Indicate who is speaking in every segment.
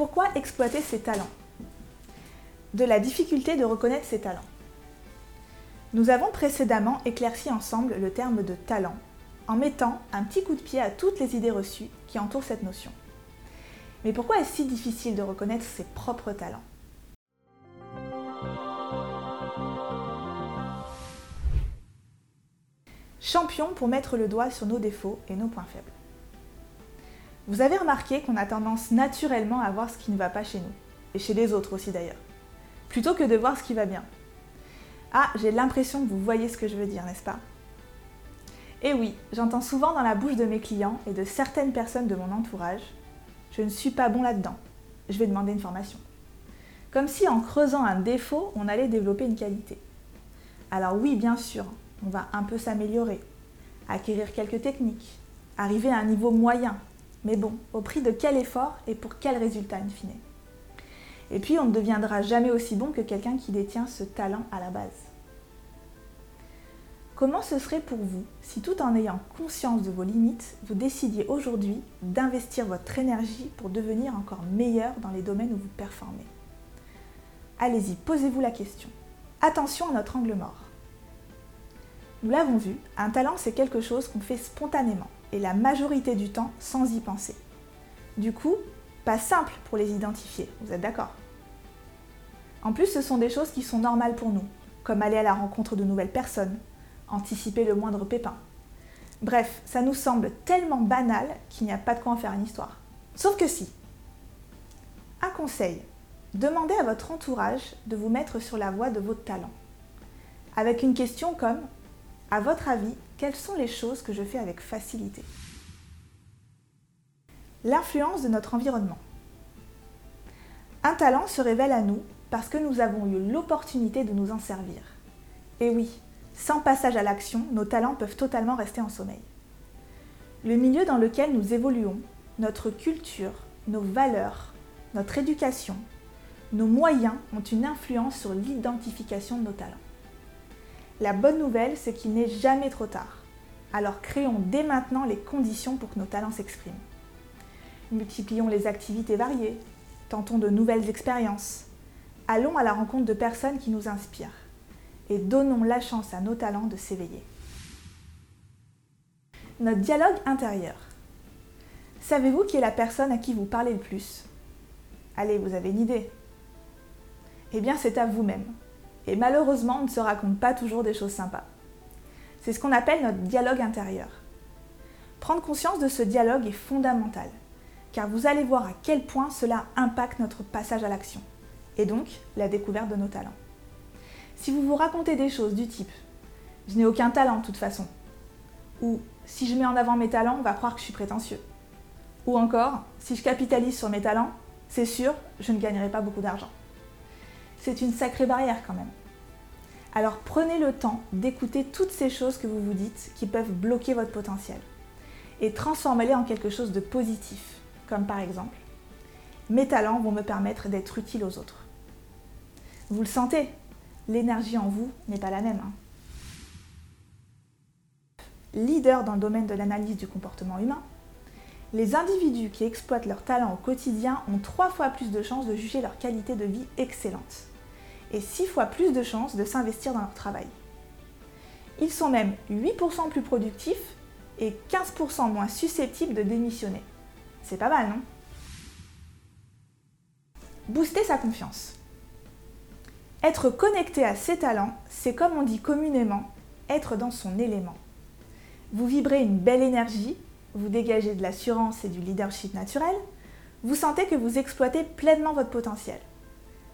Speaker 1: Pourquoi exploiter ses talents? De la difficulté de reconnaître ses talents. Nous avons précédemment éclairci ensemble le terme de talent en mettant un petit coup de pied à toutes les idées reçues qui entourent cette notion. Mais pourquoi est-ce si difficile de reconnaître ses propres talents? Champion pour mettre le doigt sur nos défauts et nos points faibles. Vous avez remarqué qu'on a tendance naturellement à voir ce qui ne va pas chez nous, et chez les autres aussi d'ailleurs, plutôt que de voir ce qui va bien. Ah, j'ai l'impression que vous voyez ce que je veux dire, n'est-ce pas? Et oui, j'entends souvent dans la bouche de mes clients et de certaines personnes de mon entourage, je ne suis pas bon là-dedans, je vais demander une formation. Comme si en creusant un défaut, on allait développer une qualité. Alors oui, bien sûr, on va un peu s'améliorer, acquérir quelques techniques, arriver à un niveau moyen. Mais bon, au prix de quel effort et pour quel résultat in fine? Et puis, on ne deviendra jamais aussi bon que quelqu'un qui détient ce talent à la base. Comment ce serait pour vous si tout en ayant conscience de vos limites, vous décidiez aujourd'hui d'investir votre énergie pour devenir encore meilleur dans les domaines où vous performez? Allez-y, posez-vous la question. Attention à notre angle mort. Nous l'avons vu, un talent c'est quelque chose qu'on fait spontanément et la majorité du temps sans y penser. Du coup, pas simple pour les identifier, vous êtes d'accord? En plus, ce sont des choses qui sont normales pour nous, comme aller à la rencontre de nouvelles personnes, anticiper le moindre pépin. Bref, ça nous semble tellement banal qu'il n'y a pas de quoi en faire une histoire. Sauf que si. Un conseil, demandez à votre entourage de vous mettre sur la voie de votre talent. Avec une question comme à votre avis, quelles sont les choses que je fais avec facilité? L'influence de notre environnement. Un talent se révèle à nous parce que nous avons eu l'opportunité de nous en servir. Et oui, sans passage à l'action, nos talents peuvent totalement rester en sommeil. Le milieu dans lequel nous évoluons, notre culture, nos valeurs, notre éducation, nos moyens ont une influence sur l'identification de nos talents. La bonne nouvelle, c'est qu'il n'est jamais trop tard. Alors créons dès maintenant les conditions pour que nos talents s'expriment. Multiplions les activités variées, tentons de nouvelles expériences, allons à la rencontre de personnes qui nous inspirent et donnons la chance à nos talents de s'éveiller. Notre dialogue intérieur. Savez-vous qui est la personne à qui vous parlez le plus? Allez, vous avez une idée Eh bien, c'est à vous-même. Et malheureusement, on ne se raconte pas toujours des choses sympas. C'est ce qu'on appelle notre dialogue intérieur. Prendre conscience de ce dialogue est fondamental, car vous allez voir à quel point cela impacte notre passage à l'action, et donc la découverte de nos talents. Si vous vous racontez des choses du type ⁇ Je n'ai aucun talent de toute façon ⁇ ou ⁇ Si je mets en avant mes talents, on va croire que je suis prétentieux ⁇ ou encore ⁇ Si je capitalise sur mes talents, c'est sûr, je ne gagnerai pas beaucoup d'argent ⁇ c'est une sacrée barrière quand même. Alors prenez le temps d'écouter toutes ces choses que vous vous dites qui peuvent bloquer votre potentiel et transformez-les en quelque chose de positif, comme par exemple mes talents vont me permettre d'être utile aux autres. Vous le sentez, l'énergie en vous n'est pas la même. Hein. Leader dans le domaine de l'analyse du comportement humain, les individus qui exploitent leurs talents au quotidien ont trois fois plus de chances de juger leur qualité de vie excellente et 6 fois plus de chances de s'investir dans leur travail. Ils sont même 8% plus productifs et 15% moins susceptibles de démissionner. C'est pas mal, non? Booster sa confiance. Être connecté à ses talents, c'est comme on dit communément, être dans son élément. Vous vibrez une belle énergie, vous dégagez de l'assurance et du leadership naturel, vous sentez que vous exploitez pleinement votre potentiel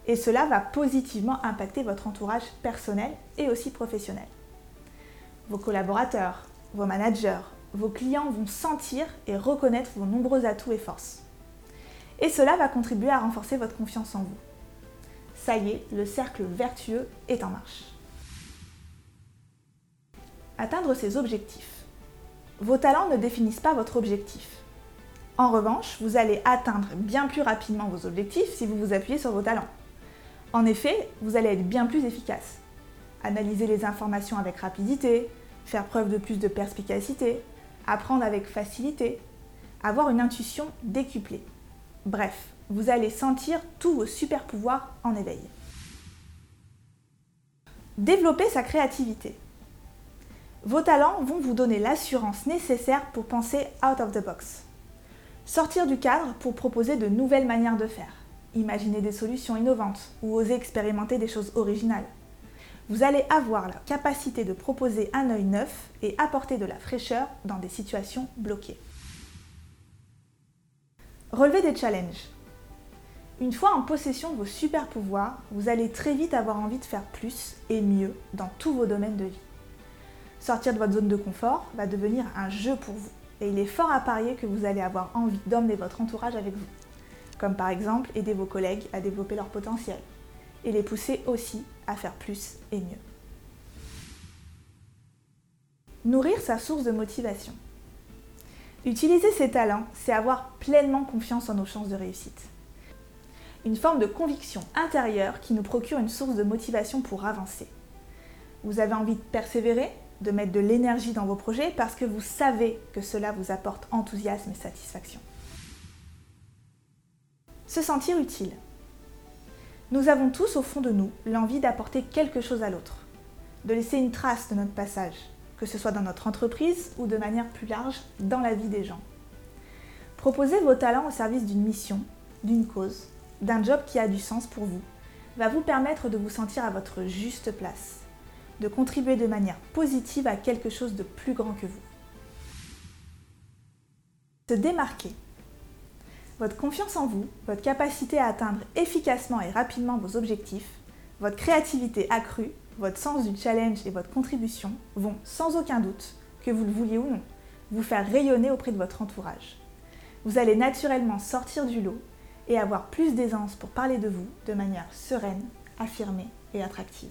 Speaker 1: et cela va positivement impacter votre entourage personnel et aussi professionnel. Vos collaborateurs, vos managers, vos clients vont sentir et reconnaître vos nombreux atouts et forces. Et cela va contribuer à renforcer votre confiance en vous. Ça y est, le cercle vertueux est en marche. Atteindre ses objectifs. Vos talents ne définissent pas votre objectif. En revanche, vous allez atteindre bien plus rapidement vos objectifs si vous vous appuyez sur vos talents. En effet, vous allez être bien plus efficace. Analyser les informations avec rapidité, faire preuve de plus de perspicacité, apprendre avec facilité, avoir une intuition décuplée. Bref, vous allez sentir tous vos super pouvoirs en éveil. Développer sa créativité. Vos talents vont vous donner l'assurance nécessaire pour penser out of the box. Sortir du cadre pour proposer de nouvelles manières de faire, imaginer des solutions innovantes ou oser expérimenter des choses originales. Vous allez avoir la capacité de proposer un œil neuf et apporter de la fraîcheur dans des situations bloquées. Relever des challenges. Une fois en possession de vos super pouvoirs, vous allez très vite avoir envie de faire plus et mieux dans tous vos domaines de vie. Sortir de votre zone de confort va devenir un jeu pour vous et il est fort à parier que vous allez avoir envie d'emmener votre entourage avec vous. Comme par exemple aider vos collègues à développer leur potentiel et les pousser aussi à faire plus et mieux. Nourrir sa source de motivation. Utiliser ses talents, c'est avoir pleinement confiance en nos chances de réussite. Une forme de conviction intérieure qui nous procure une source de motivation pour avancer. Vous avez envie de persévérer, de mettre de l'énergie dans vos projets parce que vous savez que cela vous apporte enthousiasme et satisfaction. Se sentir utile. Nous avons tous au fond de nous l'envie d'apporter quelque chose à l'autre, de laisser une trace de notre passage, que ce soit dans notre entreprise ou de manière plus large dans la vie des gens. Proposez vos talents au service d'une mission, d'une cause, d'un job qui a du sens pour vous, va vous permettre de vous sentir à votre juste place, de contribuer de manière positive à quelque chose de plus grand que vous. Se démarquer. Votre confiance en vous, votre capacité à atteindre efficacement et rapidement vos objectifs, votre créativité accrue votre sens du challenge et votre contribution vont, sans aucun doute, que vous le vouliez ou non, vous faire rayonner auprès de votre entourage. Vous allez naturellement sortir du lot et avoir plus d'aisance pour parler de vous de manière sereine, affirmée et attractive.